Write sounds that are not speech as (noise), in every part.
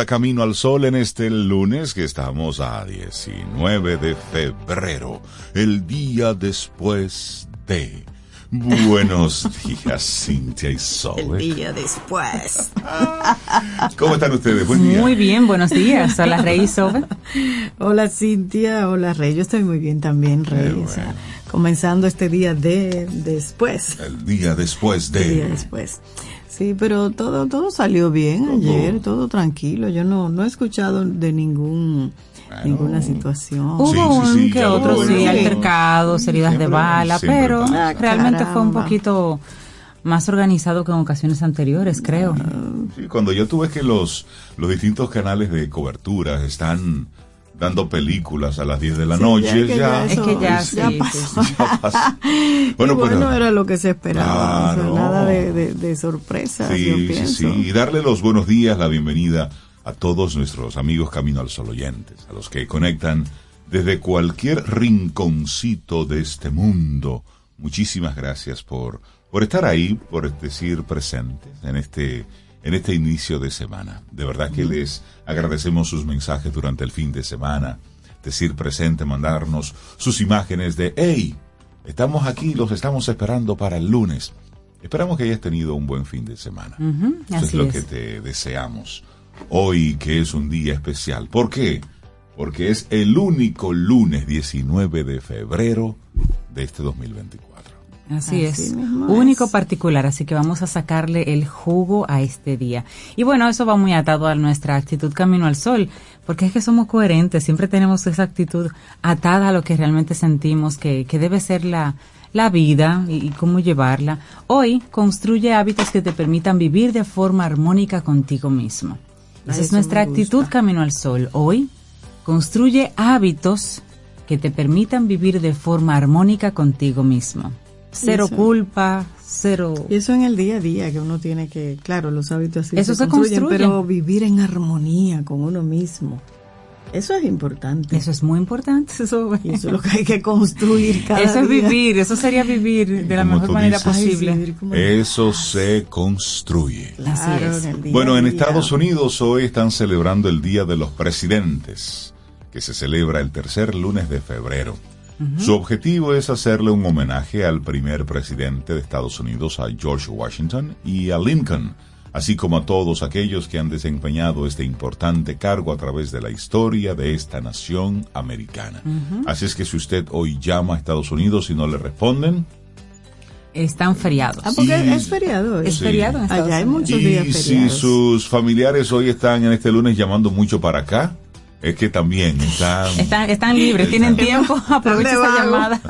a Camino al Sol en este lunes que estamos a 19 de febrero, el día después de... Buenos (laughs) días, Cintia y Zoe. El día después. (laughs) ¿Cómo están ustedes? Buen día. Muy bien, buenos días. Hola, Rey y Sobe. (laughs) Hola, Cintia. Hola, Rey. Yo estoy muy bien también, Rey. Qué O sea, bueno. comenzando este día de después. El día después El día de... después. Sí, pero todo todo salió bien Todo. ayer, todo tranquilo. Yo no no he escuchado de ningún Bueno. ninguna situación. Hubo Sí, sí, un sí, que otro, sí, altercados, heridas de bala, pero pasa. realmente fue un poquito más organizado que en ocasiones anteriores, creo. Sí, cuando yo tuve que los, los distintos canales de cobertura están dando películas a las 10 de la Sí, noche, que ya... Es que ya, ya sí, pasó. sí, ya pasó. Y (laughs) Bueno, bueno, pero- era lo que se esperaba. o sea, Claro. nada de, de, yo Sí, sí, pienso. sí. Y darle los buenos días, la bienvenida a todos nuestros amigos Camino al Sol oyentes, a los que conectan desde cualquier rinconcito de este mundo. Muchísimas gracias por, por estar ahí, por decir presentes en este, en este inicio de semana. De verdad que les agradecemos sus mensajes durante el fin de semana, decir presente, mandarnos sus imágenes de, hey, estamos aquí, los estamos esperando para el lunes. Esperamos que hayas tenido un buen fin de semana. Eso es lo es. que te deseamos. Hoy que es un día especial. ¿Por qué? Porque es el único lunes 19 de febrero de este 2024. Así, Así es. Único es. particular, así que vamos a sacarle el jugo a este día. Y bueno, eso va muy atado a nuestra actitud camino al sol, porque es que somos coherentes, siempre tenemos esa actitud atada a lo que realmente sentimos que, que debe ser la, la vida y, y cómo llevarla. Hoy construye hábitos que te permitan vivir de forma armónica contigo mismo. Esa es nuestra actitud camino al sol. Hoy construye hábitos que te permitan vivir de forma armónica contigo mismo. Cero Eso. culpa, cero... Y eso en el día a día, que uno tiene que, claro, los hábitos así Eso se construyen, construye. pero vivir en armonía con uno mismo. Eso es importante. Eso es muy importante. Eso, es lo que hay que construir cada Eso es día. vivir, eso sería vivir de la mejor manera dices. Posible. Eso se construye. Claro, en Bueno, en. Estados Unidos hoy están celebrando el Día de los Presidentes, que se celebra el tercer lunes de febrero. Su objetivo es hacerle un homenaje al primer presidente de Estados Unidos, a George Washington y a Lincoln, así como a todos aquellos que han desempeñado este importante cargo a través de la historia de esta nación americana. Así es que si usted hoy llama a Estados Unidos y no le responden, Están feriados. Ah, porque Sí. es feriado. Es sí. feriado en Allá hay muchos días Y si feriados. sus familiares hoy están en este lunes llamando mucho para acá, es que también están... Están, están libres, tienen tiempo, (laughs) de esa llamada.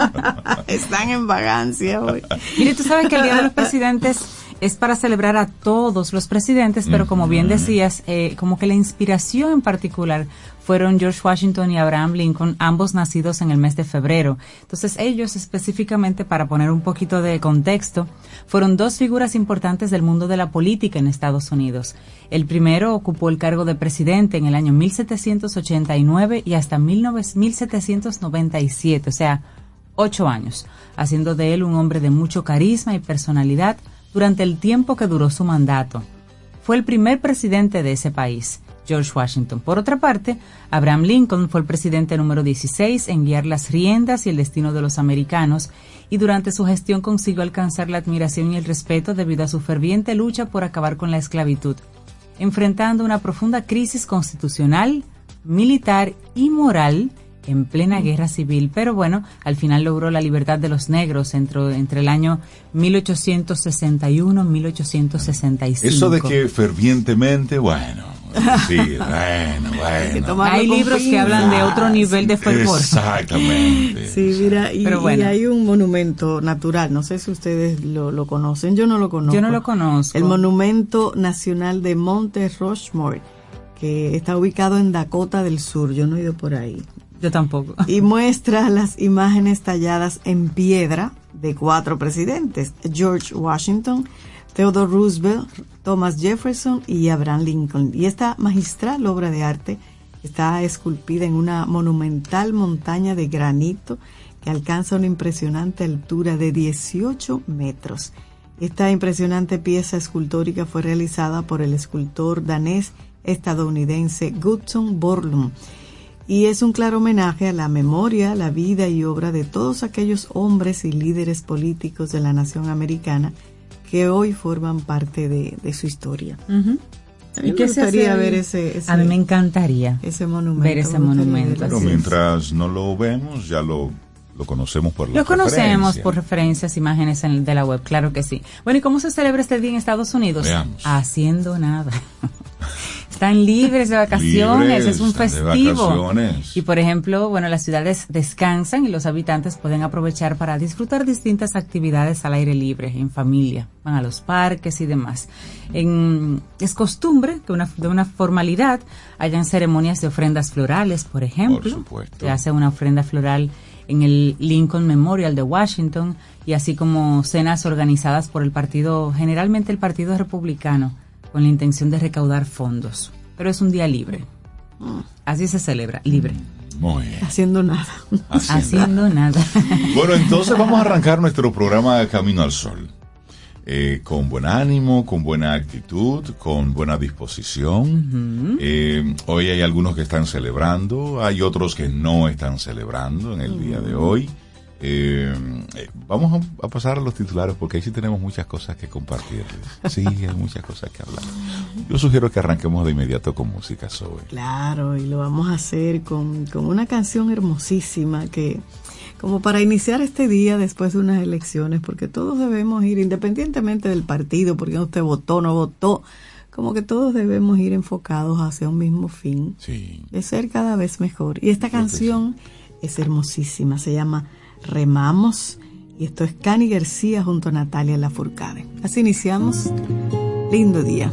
Están en vagancia hoy. Mire, tú sabes que el Día de los Presidentes es para celebrar a todos los presidentes, pero como bien decías, eh, como que la inspiración en particular fueron George Washington y Abraham Lincoln, ambos nacidos en el mes de febrero. Entonces ellos específicamente, para poner un poquito de contexto, fueron dos figuras importantes del mundo de la política en Estados Unidos. El primero ocupó el cargo de presidente en el año 1789 y hasta 19 1797, o sea, ocho años, haciendo de él un hombre de mucho carisma y personalidad durante el tiempo que duró su mandato. Fue el primer presidente de ese país, George Washington. Por otra parte, Abraham Lincoln fue el presidente número 16 en guiar las riendas y el destino de los americanos y durante su gestión consiguió alcanzar la admiración y el respeto debido a su ferviente lucha por acabar con la esclavitud, enfrentando una profunda crisis constitucional, militar y moral en plena guerra civil, pero bueno, al final logró la libertad de los negros entre, entre el año 1861 y 1865. Eso de que fervientemente, bueno, Sí, bueno, (laughs) bueno. Hay libros que hablan de otro nivel de fervor. Exactamente. Sí, mira, y, Pero bueno. y hay un monumento natural, no sé si ustedes lo, lo conocen, yo no lo conozco. Yo no lo conozco. El Monumento Nacional de Monte Rushmore, que está ubicado en Dakota del Sur, yo no he ido por ahí. Yo tampoco. Y muestra las imágenes talladas en piedra de cuatro presidentes, George Washington, Theodore Roosevelt, Thomas Jefferson y Abraham Lincoln. Y esta magistral obra de arte está esculpida en una monumental montaña de granito que alcanza una impresionante altura de 18 metros. Esta impresionante pieza escultórica fue realizada por el escultor danés estadounidense Gutzon Borlum y es un claro homenaje a la memoria, la vida y obra de todos aquellos hombres y líderes políticos de la nación americana que hoy forman parte de, de su historia. Ujú. A mí ¿Y me gustaría hace ahí? ver ese, ese- A mí me encantaría. ese monumento. ver ese monumento. Pero mientras no lo vemos, ya lo, lo conocemos por Lo conocemos por referencias, imágenes en- de la web, claro que sí. Bueno, ¿y cómo se celebra este día en Estados Unidos? Veamos. Haciendo nada. (laughs) Están libres de vacaciones, Libres, es un festivo. Y por ejemplo, bueno, las ciudades descansan y los habitantes pueden aprovechar para disfrutar distintas actividades al aire libre, en familia, van a los parques y demás. En- es costumbre que una, de una formalidad hayan ceremonias de ofrendas florales, por ejemplo. Por supuesto. Se hace una ofrenda floral en el Lincoln Memorial de Washington y así como cenas organizadas por el partido, generalmente el Partido Republicano, con la intención de recaudar fondos. Pero es un día libre. Así se celebra, libre. Muy bien. Haciendo nada. Haciendo. Haciendo nada. Bueno, entonces vamos a arrancar nuestro programa Camino al Sol. Eh, con buen ánimo, con buena actitud, con buena disposición. Eh, hoy hay algunos que están celebrando, hay otros que no están celebrando en el día de hoy. Eh, eh, vamos a, pasar a los titulares porque ahí sí tenemos muchas cosas que compartirles. Sí, hay muchas cosas que hablar. Yo sugiero que arranquemos de inmediato con música sobre. Claro, y lo vamos a hacer con, con una canción hermosísima que, como para iniciar este día después de unas elecciones, porque todos debemos ir, independientemente del partido, porque usted votó o no votó, como que todos debemos ir enfocados hacia un mismo fin, Sí. de ser cada vez mejor. Y esta Creo canción es hermosísima, se llama Remamos, y esto es Cani García junto a Natalia Lafourcade. Así iniciamos. Lindo día.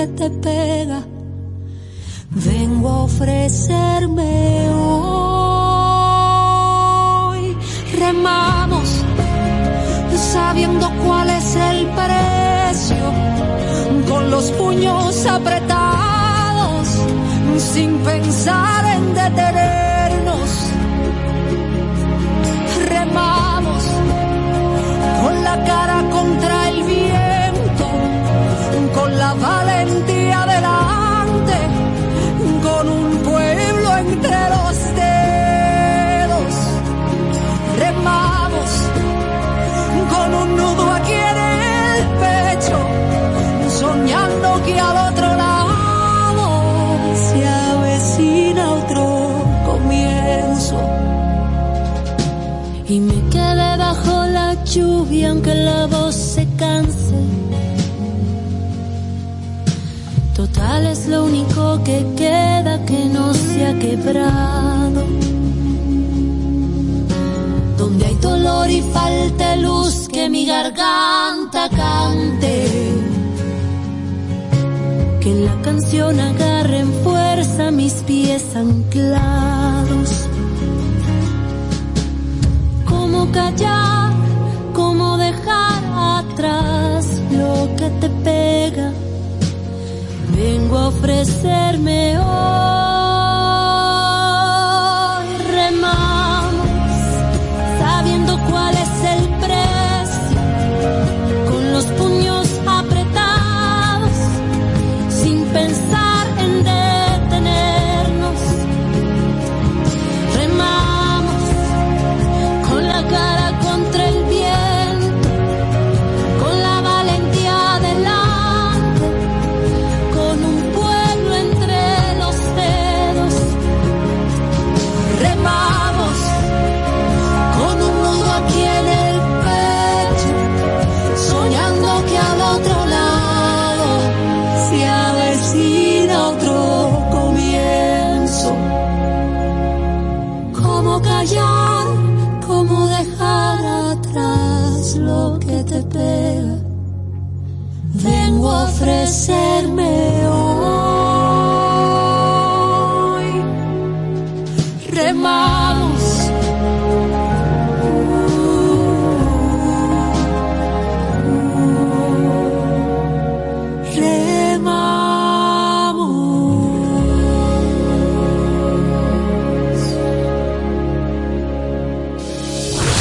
que te pega. Vengo a ofrecerme hoy. Remamos, sabiendo cuál es el precio, con los puños apretados, sin pensar en detenernos. Total es lo único que queda que no se ha quebrado. Donde hay dolor y falta luz que mi garganta cante. Que la canción agarre en fuerza mis pies anclados ofrecerme hoy,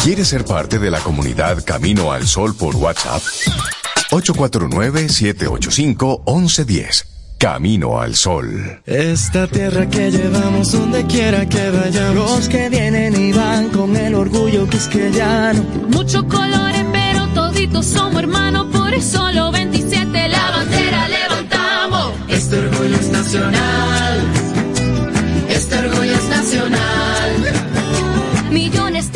¿Quieres ser parte de la comunidad Camino al Sol por WhatsApp? 849-785-1110. Camino al Sol. Esta tierra que llevamos donde quiera que vayamos. Los que vienen y van con el orgullo que es que ya no. Muchos colores, pero toditos somos hermanos. Por eso los 27 la bandera levantamos. Este orgullo es nacional. Este orgullo es nacional.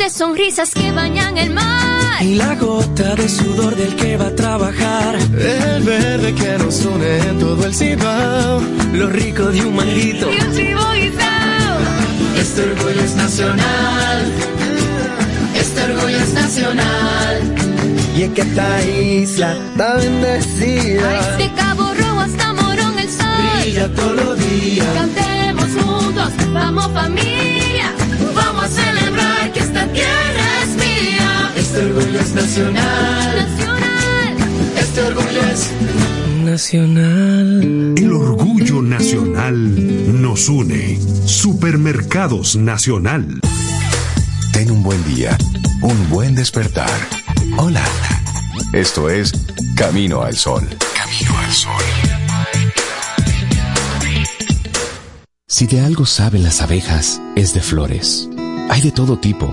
De sonrisas que bañan el mar. Y la gota de sudor del que va a trabajar. El verde que nos une en todo el cibao. Lo rico de un manguito. Y un guisao. Este orgullo es nacional. Este orgullo es nacional. Y es que esta isla está bendecida. este cabo rojo hasta morón el sol. Brilla todos los días. Cantemos juntos, vamos familia. Nacional. Nacional. Este orgullo es nacional. El orgullo nacional nos une. Supermercados Nacional. Ten un buen día, un buen despertar. Hola. Esto es Camino al Sol. Camino al Sol. Si de algo saben las abejas, es de flores. Hay de todo tipo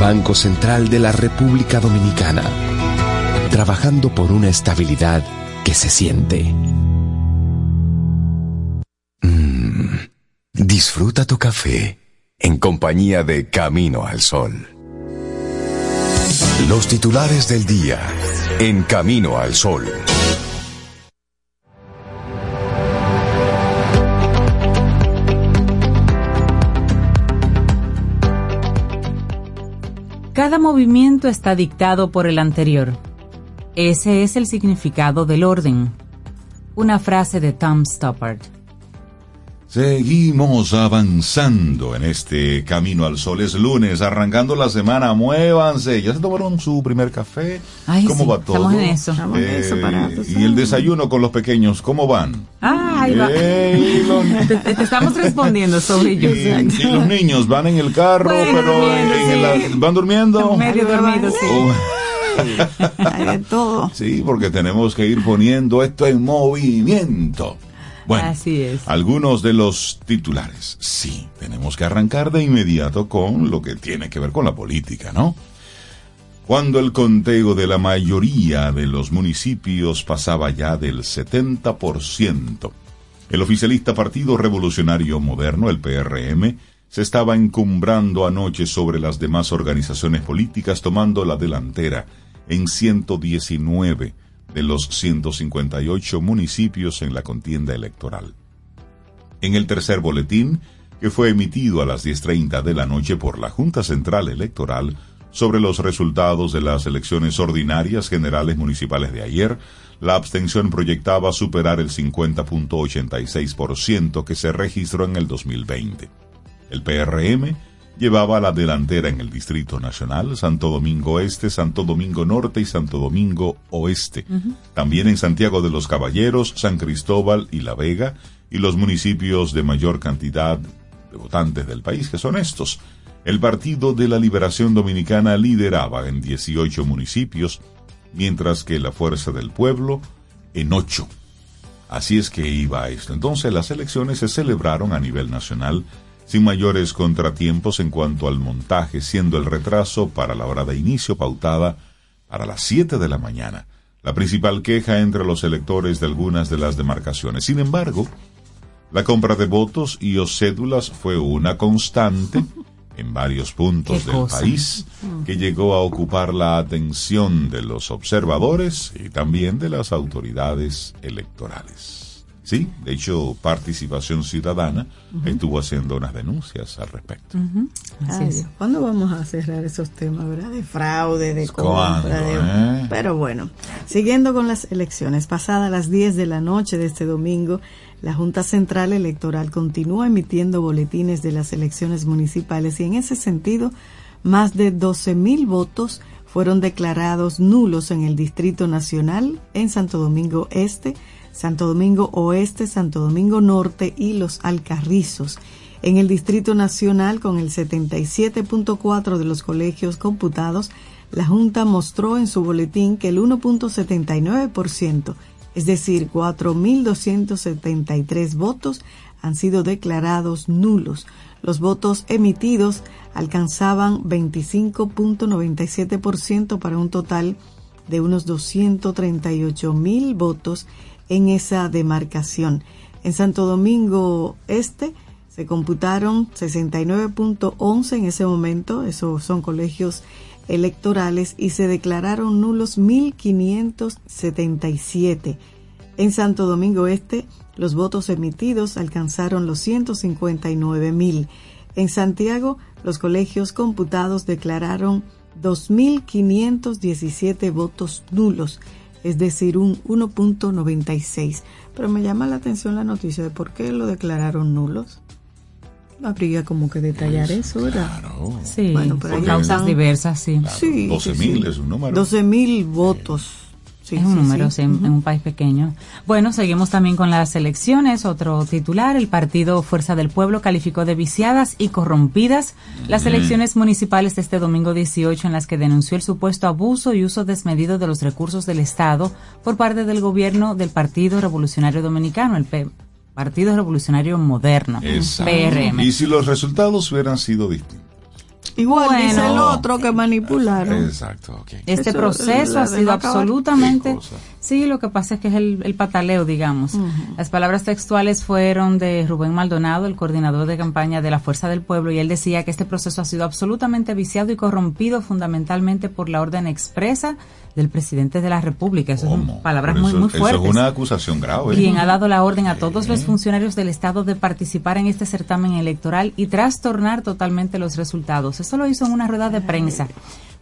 Banco Central de la República Dominicana. Trabajando por una estabilidad que se siente. Mm, disfruta tu café en compañía de Camino al Sol. Los titulares del día en Camino al Sol. Cada movimiento está dictado por el anterior. Ese es el significado del orden. Una frase de Tom Stoppard. Seguimos avanzando en este camino al sol. Es lunes, arrancando la semana. Muévanse. ¿Ya se tomaron su primer café? Ay, ¿Cómo sí, va todo? estamos en eso. Estamos en eso, para, tú y el desayuno con los pequeños, ¿cómo van? Ah, ahí va. Los- Te, te estamos respondiendo sobre y, ellos. y los niños van en el carro, Bueno, pero durmiendo, en el- sí. van durmiendo. Medio dormido, sí. Oh, Hay de todo. sí, porque tenemos que ir poniendo esto en movimiento. Bueno, Así es. algunos de los titulares. Sí, tenemos que arrancar de inmediato con lo que tiene que ver con la política, ¿no? Cuando el conteo de la mayoría de los municipios pasaba ya del 70%, el oficialista Partido Revolucionario Moderno, el PRM, se estaba encumbrando anoche sobre las demás organizaciones políticas tomando la delantera en 119 de los 158 municipios en la contienda electoral. En el tercer boletín, que fue emitido a las 10.30 de la noche por la Junta Central Electoral sobre los resultados de las elecciones ordinarias generales municipales de ayer, la abstención proyectaba superar el 50.86% que se registró en el 2020. El PRM llevaba la delantera en el Distrito Nacional, Santo Domingo Este, Santo Domingo Norte y Santo Domingo Oeste. También en Santiago de los Caballeros, San Cristóbal y La Vega, y los municipios de mayor cantidad de votantes del país, que son estos. El Partido de la Liberación Dominicana lideraba en 18 municipios, mientras que la Fuerza del Pueblo en 8. Así es que iba esto. Entonces las elecciones se celebraron a nivel nacional sin mayores contratiempos en cuanto al montaje, siendo el retraso para la hora de inicio pautada para las 7 de la mañana. la principal queja entre los electores de algunas de las demarcaciones. Sin embargo, la compra de votos y o cédulas fue una constante (laughs) en varios puntos del país que llegó a ocupar la atención de los observadores y también de las autoridades electorales. Sí, de hecho, Participación Ciudadana estuvo haciendo unas denuncias al respecto. ¿Cuándo vamos a cerrar esos temas, verdad? De fraude, de compra. Eh? Pero bueno, siguiendo con las elecciones, pasadas las 10 de la noche de este domingo, la Junta Central Electoral continúa emitiendo boletines de las elecciones municipales y en ese sentido, más de 12 mil votos fueron declarados nulos en el Distrito Nacional, en Santo Domingo Este, Santo Domingo Oeste, Santo Domingo Norte y Los Alcarrizos. En el Distrito Nacional, con el 77.4 de los colegios computados, la Junta mostró en su boletín que el 1.79%, es decir, 4.273 votos, han sido declarados nulos. Los votos emitidos alcanzaban 25.97% para un total de unos 238 mil votos en esa demarcación. En Santo Domingo Este se computaron 69.11 en ese momento, esos son colegios electorales, y se declararon nulos 1.577. En Santo Domingo Este, los votos emitidos alcanzaron los 159.000. En Santiago, los colegios computados declararon 2.517 votos nulos es decir, un 1.96. Pero me llama la atención la noticia de por qué lo declararon nulos. Habría como que detallar Pues, eso, ¿verdad? Claro. Sí, Bueno, pero por causas están- diversas, sí. Sí, 12 sí, mil sí. es un número. 12 mil votos. Sí, es un sí, número, sí. en un país pequeño. Bueno, seguimos también con las elecciones. Otro titular, el partido Fuerza del Pueblo calificó de viciadas y corrompidas las elecciones municipales de este domingo 18 en las que denunció el supuesto abuso y uso desmedido de los recursos del Estado por parte del gobierno del Partido Revolucionario Dominicano, el P- Partido Revolucionario Moderno, Exacto. PRM. Y si los resultados hubieran sido distintos. Igual Bueno. dice el otro que manipularon. Exacto. Este Eso, proceso la ha sido absolutamente... Sí, lo que pasa es que es el, el pataleo, digamos. Las palabras textuales fueron de Rubén Maldonado, el coordinador de campaña de la Fuerza del Pueblo, y él decía que este proceso ha sido absolutamente viciado y corrompido fundamentalmente por la orden expresa del presidente de la República. Eso son palabras muy, eso- muy Eso fuertes. es una acusación grave. Quien ha dado la orden a todos los funcionarios del Estado de participar en este certamen electoral y trastornar totalmente los resultados. Esto lo hizo en una rueda de prensa.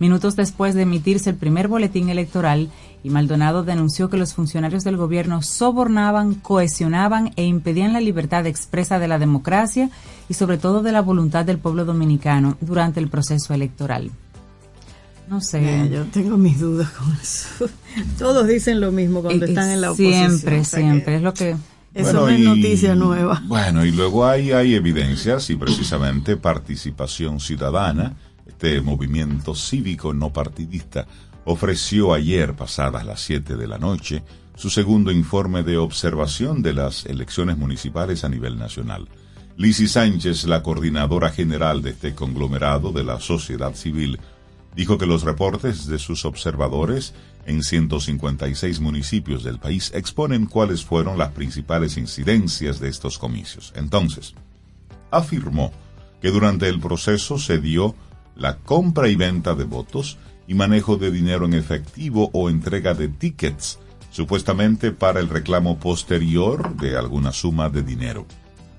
Minutos después de emitirse el primer boletín electoral, y Maldonado denunció que los funcionarios del gobierno sobornaban, cohesionaban e impedían la libertad expresa de la democracia y sobre todo de la voluntad del pueblo dominicano durante el proceso electoral. No sé. Mira, yo tengo mis dudas con eso. (laughs) Todos dicen lo mismo cuando Eh, están en la oposición. Siempre, o sea que siempre. Es lo que Eso Bueno, no es y- noticia nueva. Bueno, y luego hay, hay evidencias y precisamente participación ciudadana, este movimiento cívico no partidista, ofreció ayer, pasadas las 7 de la noche, su segundo informe de observación de las elecciones municipales a nivel nacional. Lisi Sánchez, la coordinadora general de este conglomerado de la sociedad civil, dijo que los reportes de sus observadores en 156 municipios del país exponen cuáles fueron las principales incidencias de estos comicios. Entonces, afirmó que durante el proceso se dio la compra y venta de votos y manejo de dinero en efectivo o entrega de tickets, supuestamente para el reclamo posterior de alguna suma de dinero.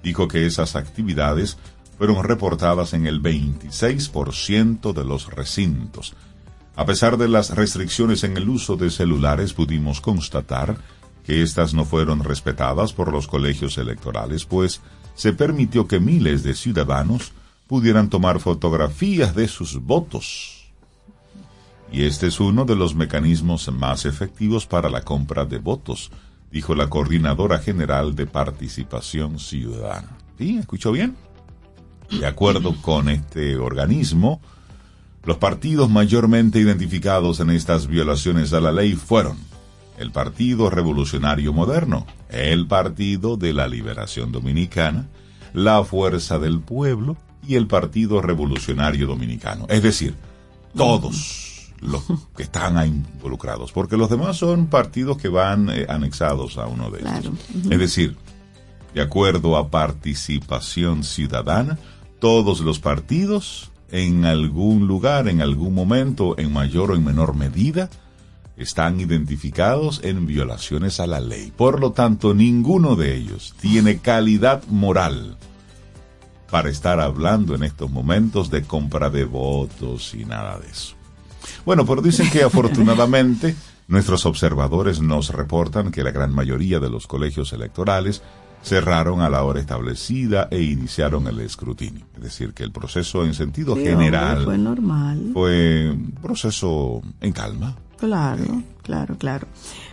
Dijo que esas actividades fueron reportadas en el 26% de los recintos. A pesar de las restricciones en el uso de celulares, pudimos constatar que éstas no fueron respetadas por los colegios electorales, pues se permitió que miles de ciudadanos pudieran tomar fotografías de sus votos. Y este es uno de los mecanismos más efectivos para la compra de votos, dijo la coordinadora general de participación ciudadana. ¿Sí? ¿Escuchó bien? De acuerdo con este organismo, los partidos mayormente identificados en estas violaciones a la ley fueron el Partido Revolucionario Moderno, el Partido de la Liberación Dominicana, la Fuerza del Pueblo y el Partido Revolucionario Dominicano. Es decir, todos los que están ahí involucrados, porque los demás son partidos que van eh, anexados a uno de ellos. Claro. Es decir, de acuerdo a participación ciudadana, todos los partidos en algún lugar, en algún momento, en mayor o en menor medida, están identificados en violaciones a la ley. Por lo tanto, ninguno de ellos tiene calidad moral para estar hablando en estos momentos de compra de votos y nada de eso. Bueno, pero dicen que afortunadamente nuestros observadores nos reportan que la gran mayoría de los colegios electorales cerraron a la hora establecida e iniciaron el escrutinio. Es decir, que el proceso en sentido Sí, general hombre, fue normal. fue un proceso en calma. Claro, claro, claro.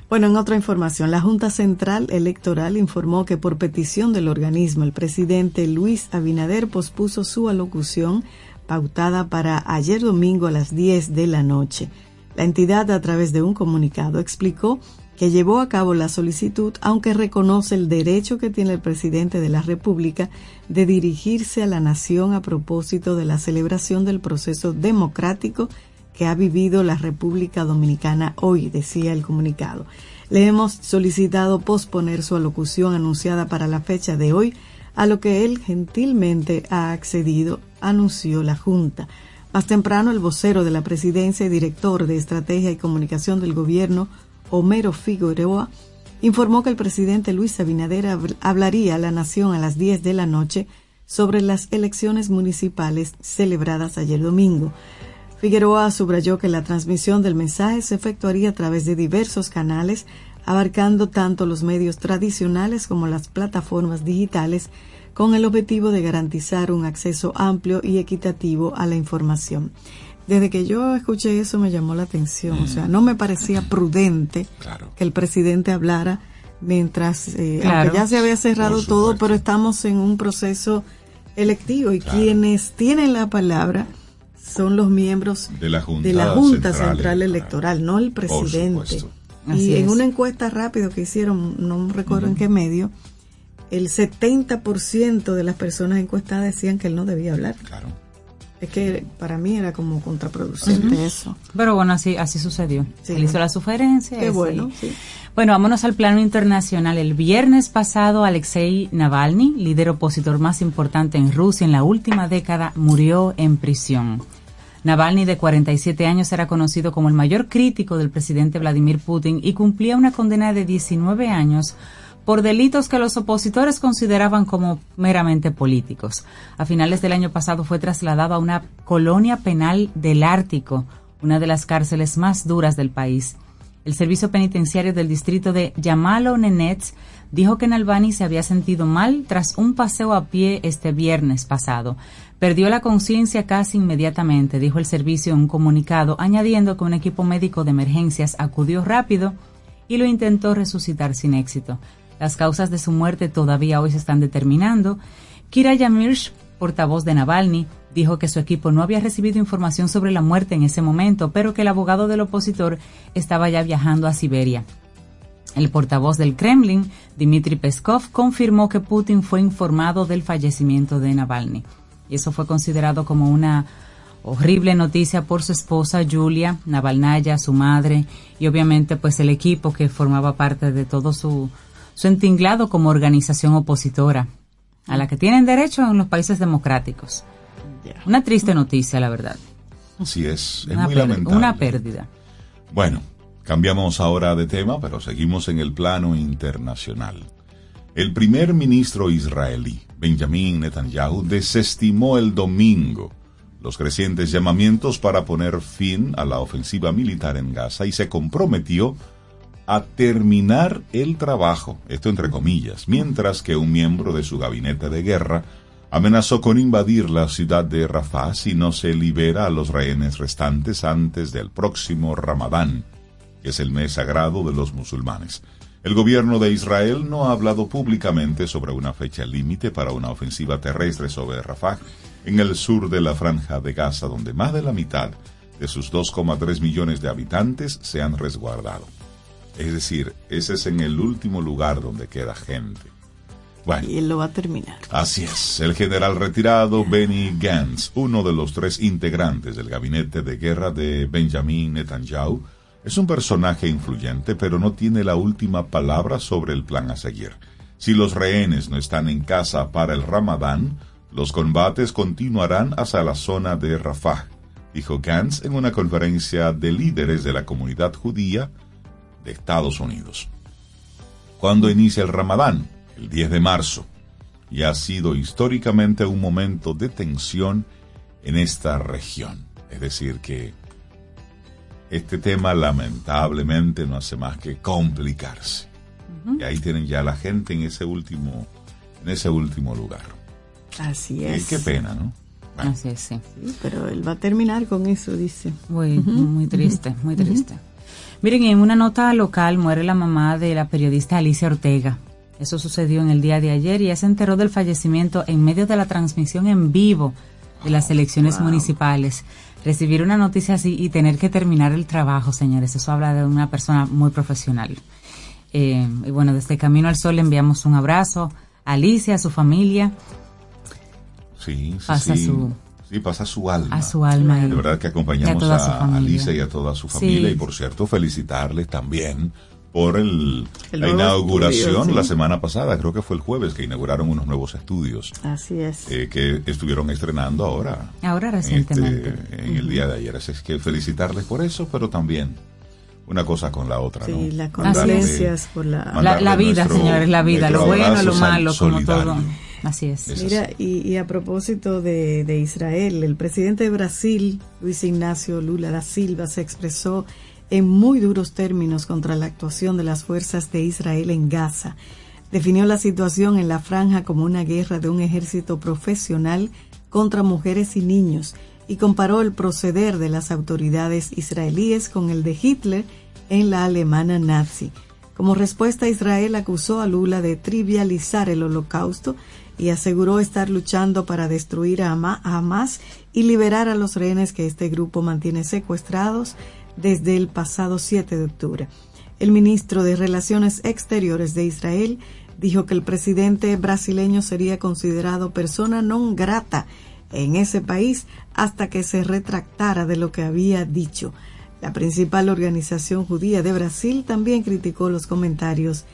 Bueno, en otra información, la Junta Central Electoral informó que por petición del organismo, el presidente Luis Abinader pospuso su alocución pautada para ayer domingo a las 10 de la noche. La entidad, a través de un comunicado, explicó que llevó a cabo la solicitud, aunque reconoce el derecho que tiene el presidente de la República de dirigirse a la nación a propósito de la celebración del proceso democrático que ha vivido la República Dominicana hoy, decía el comunicado. Le hemos solicitado posponer su alocución anunciada para la fecha de hoy, a lo que él gentilmente ha accedido, anunció la Junta. Más temprano, el vocero de la presidencia y director de Estrategia y Comunicación del Gobierno, Homero Figueroa, informó que el presidente Luis Abinader hab- hablaría a la nación a las 10 de la noche sobre las elecciones municipales celebradas ayer domingo. Figueroa subrayó que la transmisión del mensaje se efectuaría a través de diversos canales, abarcando tanto los medios tradicionales como las plataformas digitales, con el objetivo de garantizar un acceso amplio y equitativo a la información. Desde que yo escuché eso me llamó la atención, o sea, no me parecía prudente Claro. que el presidente hablara mientras, eh, Claro. aunque ya se había cerrado todo, pero estamos en un proceso electivo y quienes tienen la palabra son los miembros De la Junta, de la Junta Central Central, Electoral. No el presidente. Así Y en es. una encuesta rápido que hicieron, no recuerdo en qué medio, el 70% de las personas encuestadas decían que él no debía hablar. Claro. Es que para mí era como contraproducente eso. Pero bueno, así, así sucedió. Sí. Él hizo la sugerencia. Qué bueno, sí. Bueno, vámonos al plano internacional. El viernes pasado, Alexei Navalny, líder opositor más importante en Rusia en la última década, murió en prisión. Navalny, de 47 años, era conocido como el mayor crítico del presidente Vladimir Putin y cumplía una condena de 19 años por delitos que los opositores consideraban como meramente políticos. A finales del año pasado fue trasladado a una colonia penal del Ártico, una de las cárceles más duras del país. El servicio penitenciario del distrito de Yamalo Nenets dijo que Navalny se había sentido mal tras un paseo a pie este viernes pasado. Perdió la conciencia casi inmediatamente, dijo el servicio en un comunicado, añadiendo que un equipo médico de emergencias acudió rápido y lo intentó resucitar sin éxito. Las causas de su muerte todavía hoy se están determinando. Kira Yamirsh, portavoz de Navalny, dijo que su equipo no había recibido información sobre la muerte en ese momento, pero que el abogado del opositor estaba ya viajando a Siberia. El portavoz del Kremlin, Dmitry Peskov, confirmó que Putin fue informado del fallecimiento de Navalny. Y eso fue considerado como una horrible noticia por su esposa Julia Navalnaya, su madre, y obviamente pues el equipo que formaba parte de todo su, su entinglado como organización opositora, a la que tienen derecho en los países democráticos. Una triste noticia, la verdad. Así es, es Una, muy lamentable. una pérdida. Bueno, cambiamos ahora de tema, pero seguimos en el plano internacional. El primer ministro israelí, Benjamin Netanyahu, desestimó el domingo los crecientes llamamientos para poner fin a la ofensiva militar en Gaza y se comprometió a terminar el trabajo, esto entre comillas, mientras que un miembro de su gabinete de guerra amenazó con invadir la ciudad de Rafah si no se libera a los rehenes restantes antes del próximo Ramadán, que es el mes sagrado de los musulmanes. El gobierno de Israel no ha hablado públicamente sobre una fecha límite para una ofensiva terrestre sobre Rafah, en el sur de la franja de Gaza, donde más de la mitad de sus 2,3 millones de habitantes se han resguardado. Es decir, ese es en el último lugar donde queda gente. Bueno. Y él lo va a terminar. Así es. El general retirado Benny Gantz, uno de los tres integrantes del gabinete de guerra de Benjamin Netanyahu, es un personaje influyente, pero no tiene la última palabra sobre el plan a seguir. Si los rehenes no están en casa para el Ramadán, los combates continuarán hacia la zona de Rafah, dijo Gantz en una conferencia de líderes de la comunidad judía de Estados Unidos. ¿Cuándo inicia el Ramadán? El 10 de marzo. Y ha sido históricamente un momento de tensión en esta región. Es decir, que este tema lamentablemente no hace más que complicarse. Y ahí tienen ya la gente en ese último, en ese último lugar. Así es. qué pena, ¿no? Bueno, Así es, sí. Sí, pero él va a terminar con eso, dice. Muy, muy triste, muy triste. Miren, en una nota local muere la mamá de la periodista Alicia Ortega. Eso sucedió en el día de ayer y ella se enteró del fallecimiento en medio de la transmisión en vivo de las elecciones municipales. Recibir una noticia así y tener que terminar el trabajo, señores, eso habla de una persona muy profesional. Eh, y bueno, desde Camino al Sol le enviamos un abrazo a Alicia, a su familia, sí, sí, pasa sí. su- Sí, pasa su alma. a su alma. De verdad que acompañamos a. Alicia y a toda su familia Sí. y por cierto felicitarles también por el, El la inauguración estudio, sí. la semana pasada, creo que fue el jueves que inauguraron unos nuevos estudios Así es. eh, que estuvieron estrenando ahora. Ahora en, recientemente. este- en el día de ayer. Así es que felicitarles por eso, pero también una cosa con la otra. Sí, ¿no? las condolencias por la... La, la vida, nuestro- señores, la vida, lo bueno, lo malo, como todo. Así es. Es Mira, así. y, y a propósito de, de Israel, el presidente de Brasil, Luis Ignacio Lula da Silva, se expresó en muy duros términos contra la actuación de las fuerzas de Israel en Gaza. Definió la situación en la franja como una guerra de un ejército profesional contra mujeres y niños y comparó el proceder de las autoridades israelíes con el de Hitler en la alemana nazi. Como respuesta, Israel acusó a Lula de trivializar el holocausto y aseguró estar luchando para destruir a Hama- a Hamas y liberar a los rehenes que este grupo mantiene secuestrados desde el pasado 7 de octubre. El ministro de Relaciones Exteriores de Israel dijo que el presidente brasileño sería considerado persona non grata en ese país hasta que se retractara de lo que había dicho. La principal organización judía de Brasil también criticó los comentarios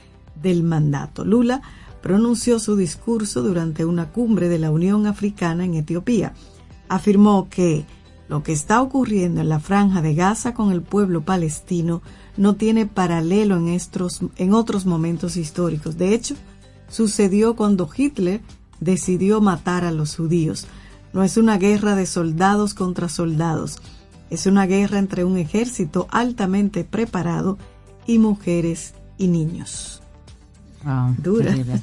del mandato. Lula pronunció su discurso durante una cumbre de la Unión Africana en Etiopía. Afirmó que lo que está ocurriendo en la franja de Gaza con el pueblo palestino no tiene paralelo en, estos, en otros momentos históricos. De hecho, sucedió cuando Hitler decidió matar a los judíos. No es una guerra de soldados contra soldados, es una guerra entre un ejército altamente preparado y mujeres y niños. Wow, Dura. terrible.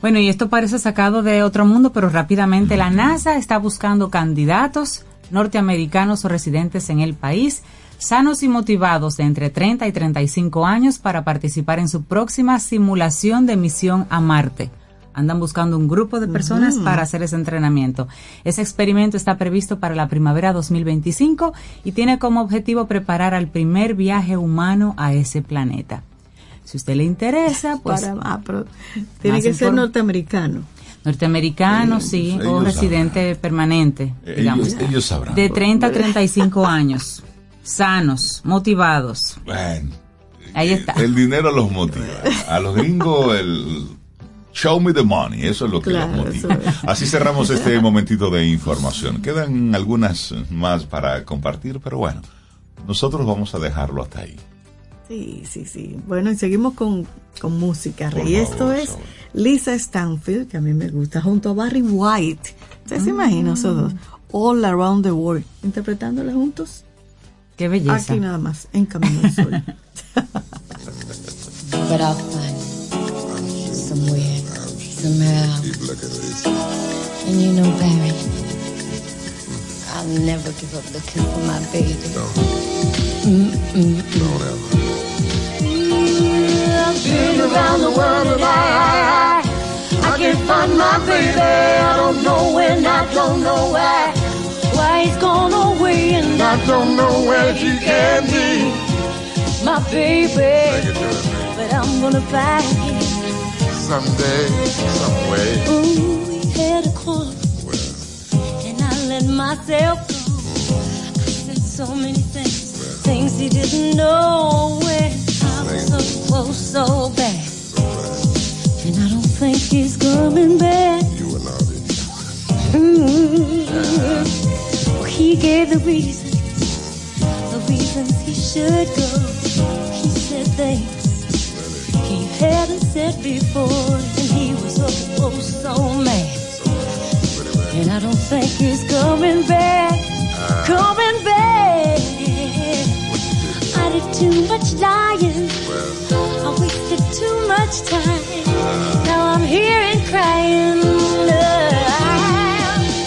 Bueno, y esto parece sacado de otro mundo, pero rápidamente la NASA está buscando candidatos norteamericanos o residentes en el país, sanos y motivados de entre 30 y 35 años para participar en su próxima simulación de misión a Marte. Andan buscando un grupo de personas para hacer ese entrenamiento. Ese experimento está previsto para la primavera 2025 y tiene como objetivo preparar al primer viaje humano a ese planeta. Si usted le interesa, pues Para- ah, tiene que ser norteamericano. Norteamericano, Ellos- sí, o ellos residente permanente, Ellos, digamos. ellos sabrán. De 30 a 35 años, sanos, motivados. Bueno, Ahí eh, está. El dinero los motiva. A los gringos el show me the money, eso es lo que Claro, los motiva. es. Así cerramos este (laughs) momentito de información. Quedan algunas más para compartir, pero bueno, nosotros vamos a dejarlo hasta ahí. Sí, sí, sí. Bueno, y seguimos con, con música. Y esto es. Lisa Stanfield, que a mí me gusta, junto a Barry White. ¿Usted se imagina esos dos? All Around the World, interpretándola juntos. Qué belleza. Aquí nada más, en Camino al Sol. (laughs) But I'll find it somewhere, somehow. And you know, Barry, I'll never give up looking for my baby. I've been around the world and I, I, I can't find my baby. I don't know when, I don't know why. Why he's gone away and I don't know where he can be. My baby, but I'm gonna find him someday, some way. Ooh, we had a quarrel, and I let myself go. I said so many things, things he didn't know. When I so close, so bad, and I don't think he's coming back. You were naughty. Mm. Well, he gave the reasons, the reasons he should go. He said things he hadn't said before, and he was so mad. And I don't think he's coming back, coming back. Did too much lying, I wasted too much time. Now I'm here and crying.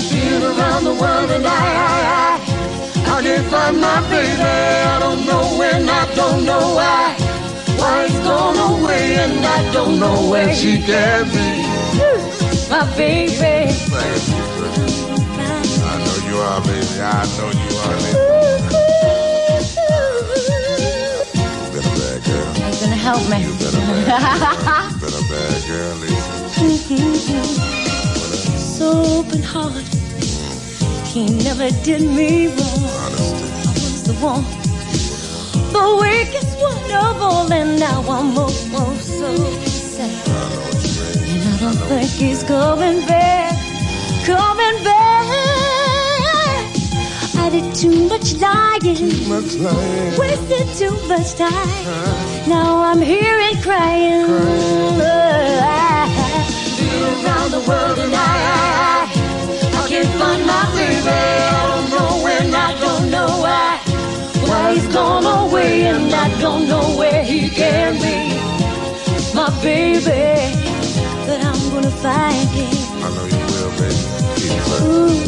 Been around the world and I, I, I, I can't find my baby. I don't know when, I don't know why. Why he's gone away and I don't know where she can be. My baby. I know you are, baby. I know you are, baby. Help me. You bad girl. (laughs) You been a bad girl, Lisa. so open heart. He never did me wrong. I was the one, the weakest one of all, and now I'm oh so sad. And I don't think he's coming back, coming back. I did too much lying, Much lying. wasted too much time. Now I'm here and crying. Been around the world and I, I, I, I can't find my baby. I don't know when, I don't know why. Why he's gone away and I don't know where he can be. My baby, but I'm gonna find him. I know you will, baby. Ooh,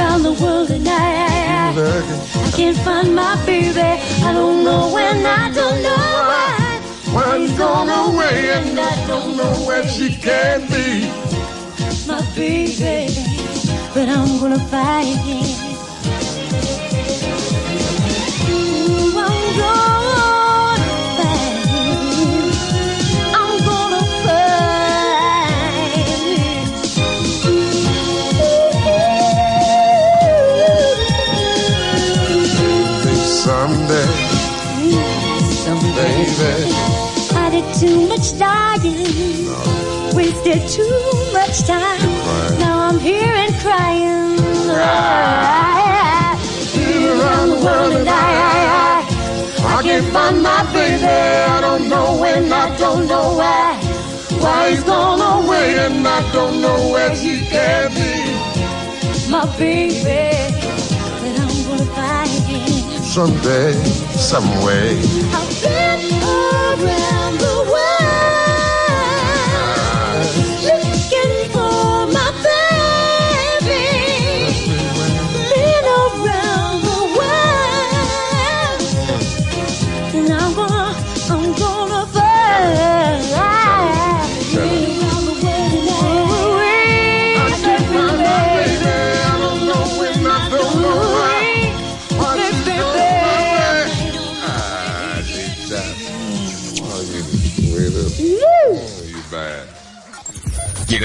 around the world and I, I. I can't find my baby. I don't know when, I don't know why. Why he's gone away and I don't know where she can be. My baby, but I'm gonna find him. Ooh, I'm gonna wasted too much time. Now I'm here and crying. Been around the world and I, I, I, I can't find my baby. I don't know when, I don't know why. Why he's gone away and I don't know where she can be. My baby, but I'm gonna find him. Someday, some way. I've been around the world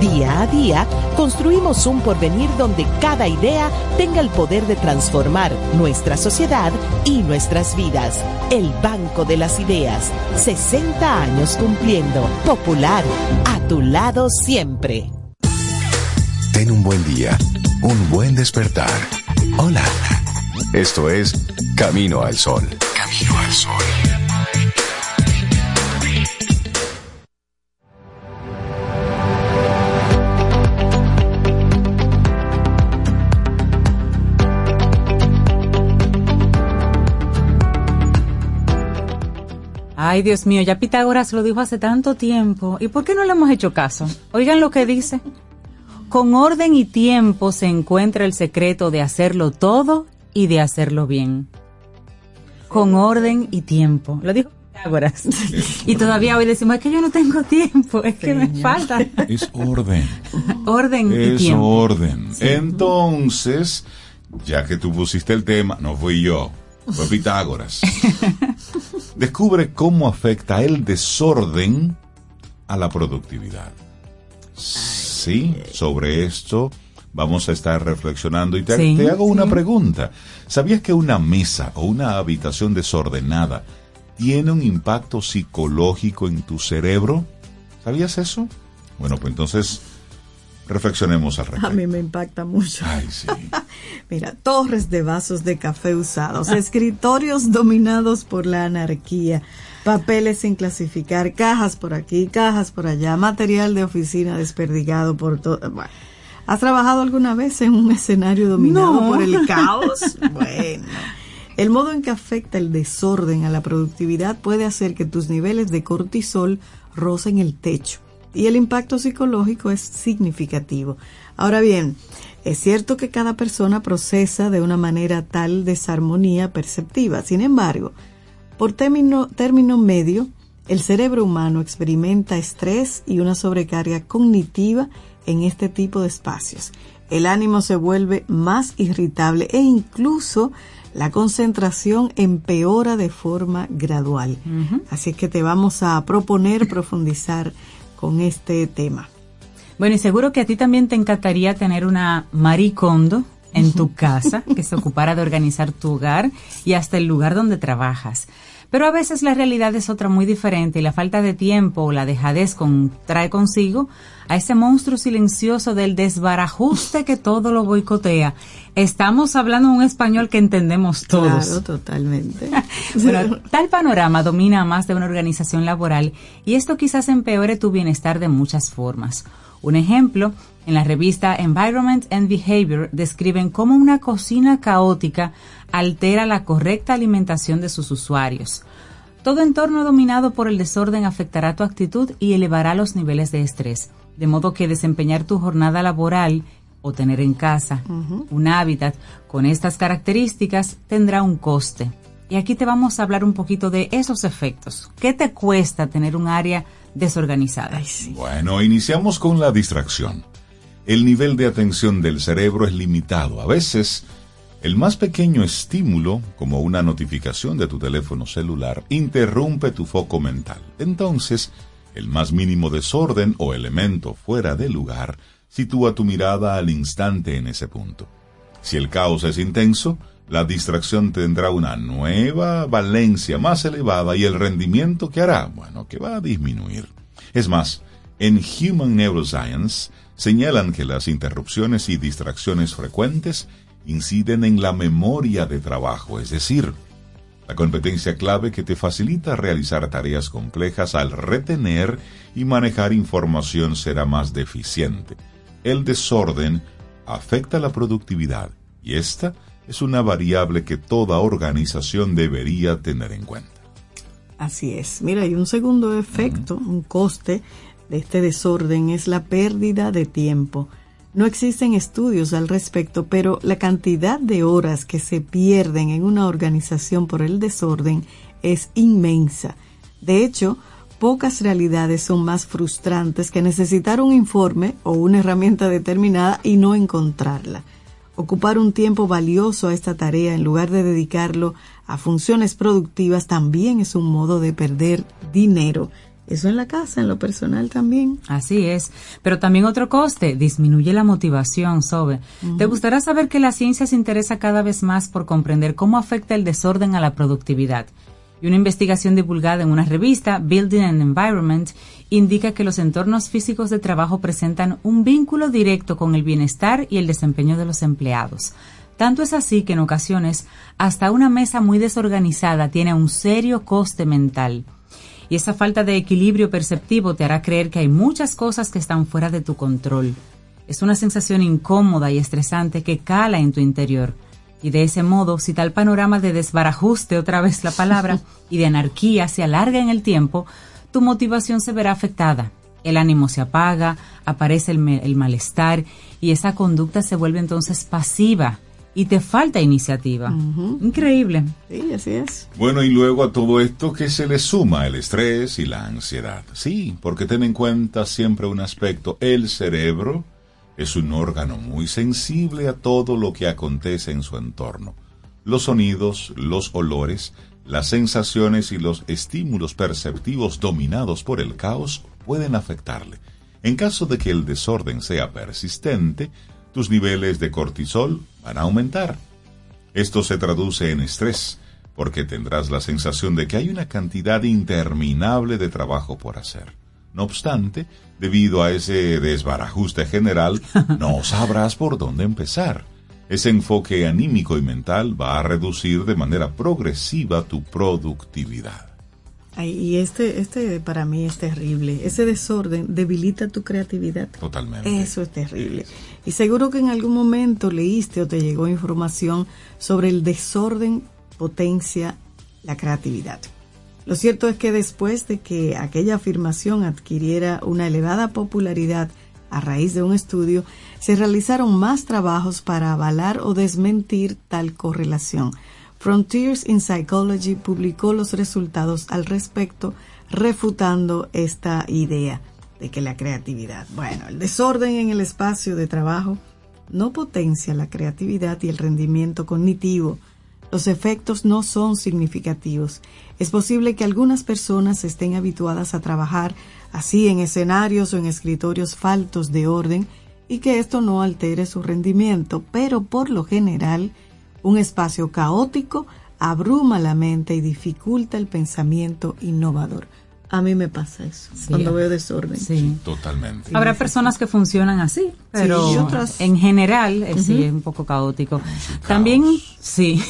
Día a día, construimos un porvenir donde cada idea tenga el poder de transformar nuestra sociedad y nuestras vidas. El Banco de las Ideas, 60 años cumpliendo. Popular, a tu lado siempre. Ten un buen día, un buen despertar. Hola. Esto es Camino al Sol. Camino al Sol. Ay, Dios mío, ya Pitágoras lo dijo hace tanto tiempo. ¿Y por qué no le hemos hecho caso? Oigan lo que dice. Con orden y tiempo se encuentra el secreto de hacerlo todo y de hacerlo bien. Con orden y tiempo. Lo dijo Pitágoras. (laughs) Y todavía hoy decimos, es que yo no tengo tiempo, es que me falta. Es orden. orden y Es tiempo. orden. Entonces, ya que tú pusiste el tema, no fui yo, fue Pitágoras. (laughs) Descubre cómo afecta el desorden a la productividad. Sí, sobre esto vamos a estar reflexionando y te, Sí, te hago una sí. pregunta. ¿Sabías que una mesa o una habitación desordenada tiene un impacto psicológico en tu cerebro? ¿Sabías eso? Bueno, pues entonces reflexionemos al A respecto. mí me impacta mucho. Ay, sí. (laughs) Mira, torres de vasos de café usados, (laughs) escritorios dominados por la anarquía, papeles sin clasificar, cajas por aquí, cajas por allá, material de oficina desperdigado por todo. Bueno, ¿has trabajado alguna vez en un escenario dominado No. por el (laughs) caos? Bueno. El modo en que afecta el desorden a la productividad puede hacer que tus niveles de cortisol rocen el techo y el impacto psicológico es significativo. Ahora bien, es cierto que cada persona procesa de una manera tal desarmonía perceptiva. Sin embargo, por término, término medio, el cerebro humano experimenta estrés y una sobrecarga cognitiva en este tipo de espacios. El ánimo se vuelve más irritable e incluso la concentración empeora de forma gradual. Así que te vamos a proponer profundizar con este tema. Bueno, y seguro que a ti también te encantaría tener una maricondo en tu casa que se ocupara de organizar tu hogar y hasta el lugar donde trabajas. Pero a veces la realidad es otra muy diferente y la falta de tiempo o la dejadez con, trae consigo a ese monstruo silencioso del desbarajuste que todo lo boicotea. Estamos hablando un español que entendemos todos. Claro, totalmente. (laughs) Bueno, tal panorama domina más de una organización laboral y esto quizás empeore tu bienestar de muchas formas. Un ejemplo, en la revista Environment and Behavior describen cómo una cocina caótica altera la correcta alimentación de sus usuarios. Todo entorno dominado por el desorden afectará tu actitud y elevará los niveles de estrés, de modo que desempeñar tu jornada laboral o tener en casa un hábitat con estas características tendrá un coste. Y aquí te vamos a hablar un poquito de esos efectos. ¿Qué te cuesta tener un área desorganizada? Bueno, iniciamos con la distracción. El nivel de atención del cerebro es limitado. A veces, el más pequeño estímulo, como una notificación de tu teléfono celular, interrumpe tu foco mental. Entonces, el más mínimo desorden o elemento fuera de lugar sitúa tu mirada al instante en ese punto. Si el caos es intenso, la distracción tendrá una nueva valencia más elevada y el rendimiento que hará, bueno, que va a disminuir. Es más, en Human Neuroscience señalan que las interrupciones y distracciones frecuentes inciden en la memoria de trabajo, es decir, la competencia clave que te facilita realizar tareas complejas al retener y manejar información será más deficiente. El desorden afecta la productividad y esta es una variable que toda organización debería tener en cuenta. Así es. Mira, y un segundo efecto, un coste de este desorden es la pérdida de tiempo. No existen estudios al respecto, pero la cantidad de horas que se pierden en una organización por el desorden es inmensa. De hecho, pocas realidades son más frustrantes que necesitar un informe o una herramienta determinada y no encontrarla. Ocupar un tiempo valioso a esta tarea en lugar de dedicarlo a funciones productivas también es un modo de perder dinero. Eso en la casa, en lo personal también. Así es. Pero también otro coste, disminuye la motivación, Sobe. Te gustará saber que la ciencia se interesa cada vez más por comprender cómo afecta el desorden a la productividad. Y una investigación divulgada en una revista, Building and Environment, indica que los entornos físicos de trabajo presentan un vínculo directo con el bienestar y el desempeño de los empleados. Tanto es así que en ocasiones hasta una mesa muy desorganizada tiene un serio coste mental. Y esa falta de equilibrio perceptivo te hará creer que hay muchas cosas que están fuera de tu control. Es una sensación incómoda y estresante que cala en tu interior. Y de ese modo, si tal panorama de desbarajuste, otra vez la palabra, y de anarquía se alarga en el tiempo, tu motivación se verá afectada. El ánimo se apaga, aparece el, el malestar y esa conducta se vuelve entonces pasiva y te falta iniciativa. Increíble. Sí, así es. Bueno, y luego a todo esto que se le suma el estrés y la ansiedad. Sí, porque ten en cuenta siempre un aspecto, el cerebro es un órgano muy sensible a todo lo que acontece en su entorno. Los sonidos, los olores, las sensaciones y los estímulos perceptivos dominados por el caos pueden afectarle. En caso de que el desorden sea persistente, tus niveles de cortisol van a aumentar. Esto se traduce en estrés, porque tendrás la sensación de que hay una cantidad interminable de trabajo por hacer. No obstante, debido a ese desbarajuste general, (laughs) no sabrás por dónde empezar. Ese enfoque anímico y mental va a reducir de manera progresiva tu productividad. y este, este para mí es terrible. Ese desorden debilita tu creatividad. Totalmente. Eso es terrible. Y seguro que en algún momento leíste o te llegó información sobre el desorden potencia la creatividad. Lo cierto es que después de que aquella afirmación adquiriera una elevada popularidad a raíz de un estudio, se realizaron más trabajos para avalar o desmentir tal correlación. Frontiers in Psychology publicó los resultados al respecto, refutando esta idea de que la creatividad, bueno, el desorden en el espacio de trabajo no potencia la creatividad y el rendimiento cognitivo. Los efectos no son significativos. Es posible que algunas personas estén habituadas a trabajar así en escenarios o en escritorios faltos de orden y que esto no altere su rendimiento, pero por lo general un espacio caótico abruma la mente y dificulta el pensamiento innovador. A mí me pasa eso cuando veo desorden. Sí, totalmente. Habrá personas que funcionan así, pero en general es sí, es un poco caótico. También, sí.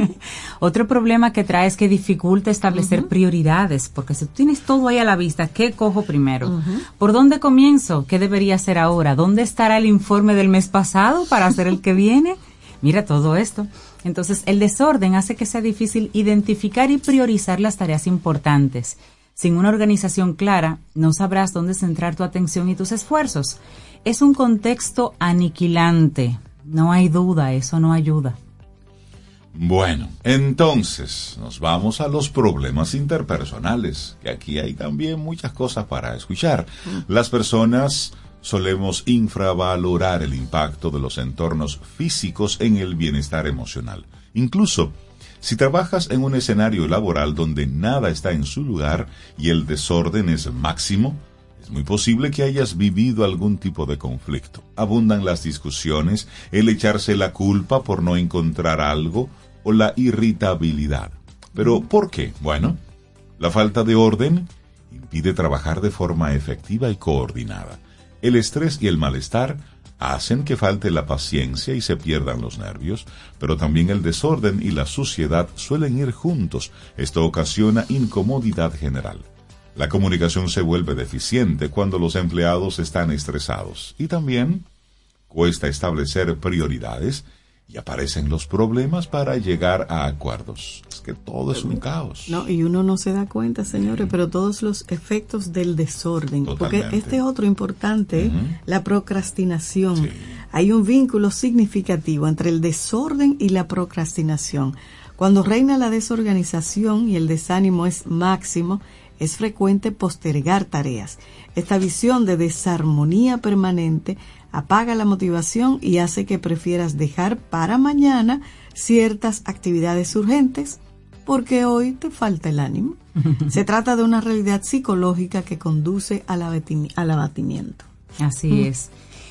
(laughs) Otro problema que trae es que dificulta establecer prioridades, porque si tú tienes todo ahí a la vista, ¿qué cojo primero? ¿Por dónde comienzo? ¿Qué debería hacer ahora? ¿Dónde estará el informe del mes pasado para hacer el que viene? (laughs) Mira todo esto. Entonces, el desorden hace que sea difícil identificar y priorizar las tareas importantes. Sin una organización clara, no sabrás dónde centrar tu atención y tus esfuerzos. Es un contexto aniquilante. No hay duda, eso no ayuda. Bueno, entonces nos vamos a los problemas interpersonales, que aquí hay también muchas cosas para escuchar. Las personas solemos infravalorar el impacto de los entornos físicos en el bienestar emocional. Incluso, si trabajas en un escenario laboral donde nada está en su lugar y el desorden es máximo, es muy posible que hayas vivido algún tipo de conflicto. Abundan las discusiones, el echarse la culpa por no encontrar algo o la irritabilidad. Pero, ¿por qué? Bueno, la falta de orden impide trabajar de forma efectiva y coordinada. El estrés y el malestar hacen que falte la paciencia y se pierdan los nervios, pero también el desorden y la suciedad suelen ir juntos. Esto ocasiona incomodidad general. La comunicación se vuelve deficiente cuando los empleados están estresados y también cuesta establecer prioridades y aparecen los problemas para llegar a acuerdos. Es que todo es un caos. No, y uno no se da cuenta, señores, pero todos los efectos del desorden. Porque este es otro importante, la procrastinación. Hay un vínculo significativo entre el desorden y la procrastinación. Cuando reina la desorganización y el desánimo es máximo, es frecuente postergar tareas. Esta visión de desarmonía permanente apaga la motivación y hace que prefieras dejar para mañana ciertas actividades urgentes porque hoy te falta el ánimo. (laughs) Se trata de una realidad psicológica que conduce al, abatimiento. Así es.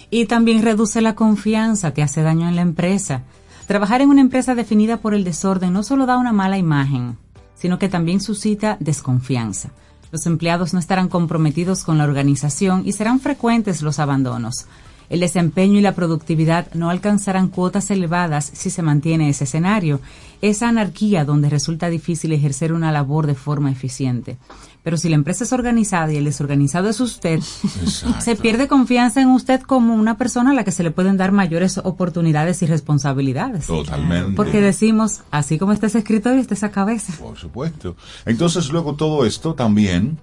Y también reduce la confianza, te hace daño en la empresa. Trabajar en una empresa definida por el desorden no solo da una mala imagen, sino que también suscita desconfianza. Los empleados no estarán comprometidos con la organización y serán frecuentes los abandonos. El desempeño y la productividad no alcanzarán cuotas elevadas si se mantiene ese escenario. Esa anarquía donde resulta difícil ejercer una labor de forma eficiente. Pero si la empresa es organizada y el desorganizado es usted, se pierde confianza en usted como una persona a la que se le pueden dar mayores oportunidades y responsabilidades. Totalmente. Porque decimos, así como está ese escritorio, está esa cabeza. Por supuesto. Entonces luego todo esto también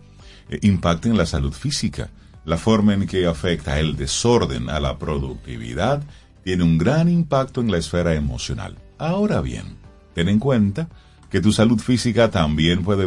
eh, impacta en la salud física. La forma en que afecta el desorden a la productividad tiene un gran impacto en la esfera emocional. Ahora bien, ten en cuenta que tu salud física también puede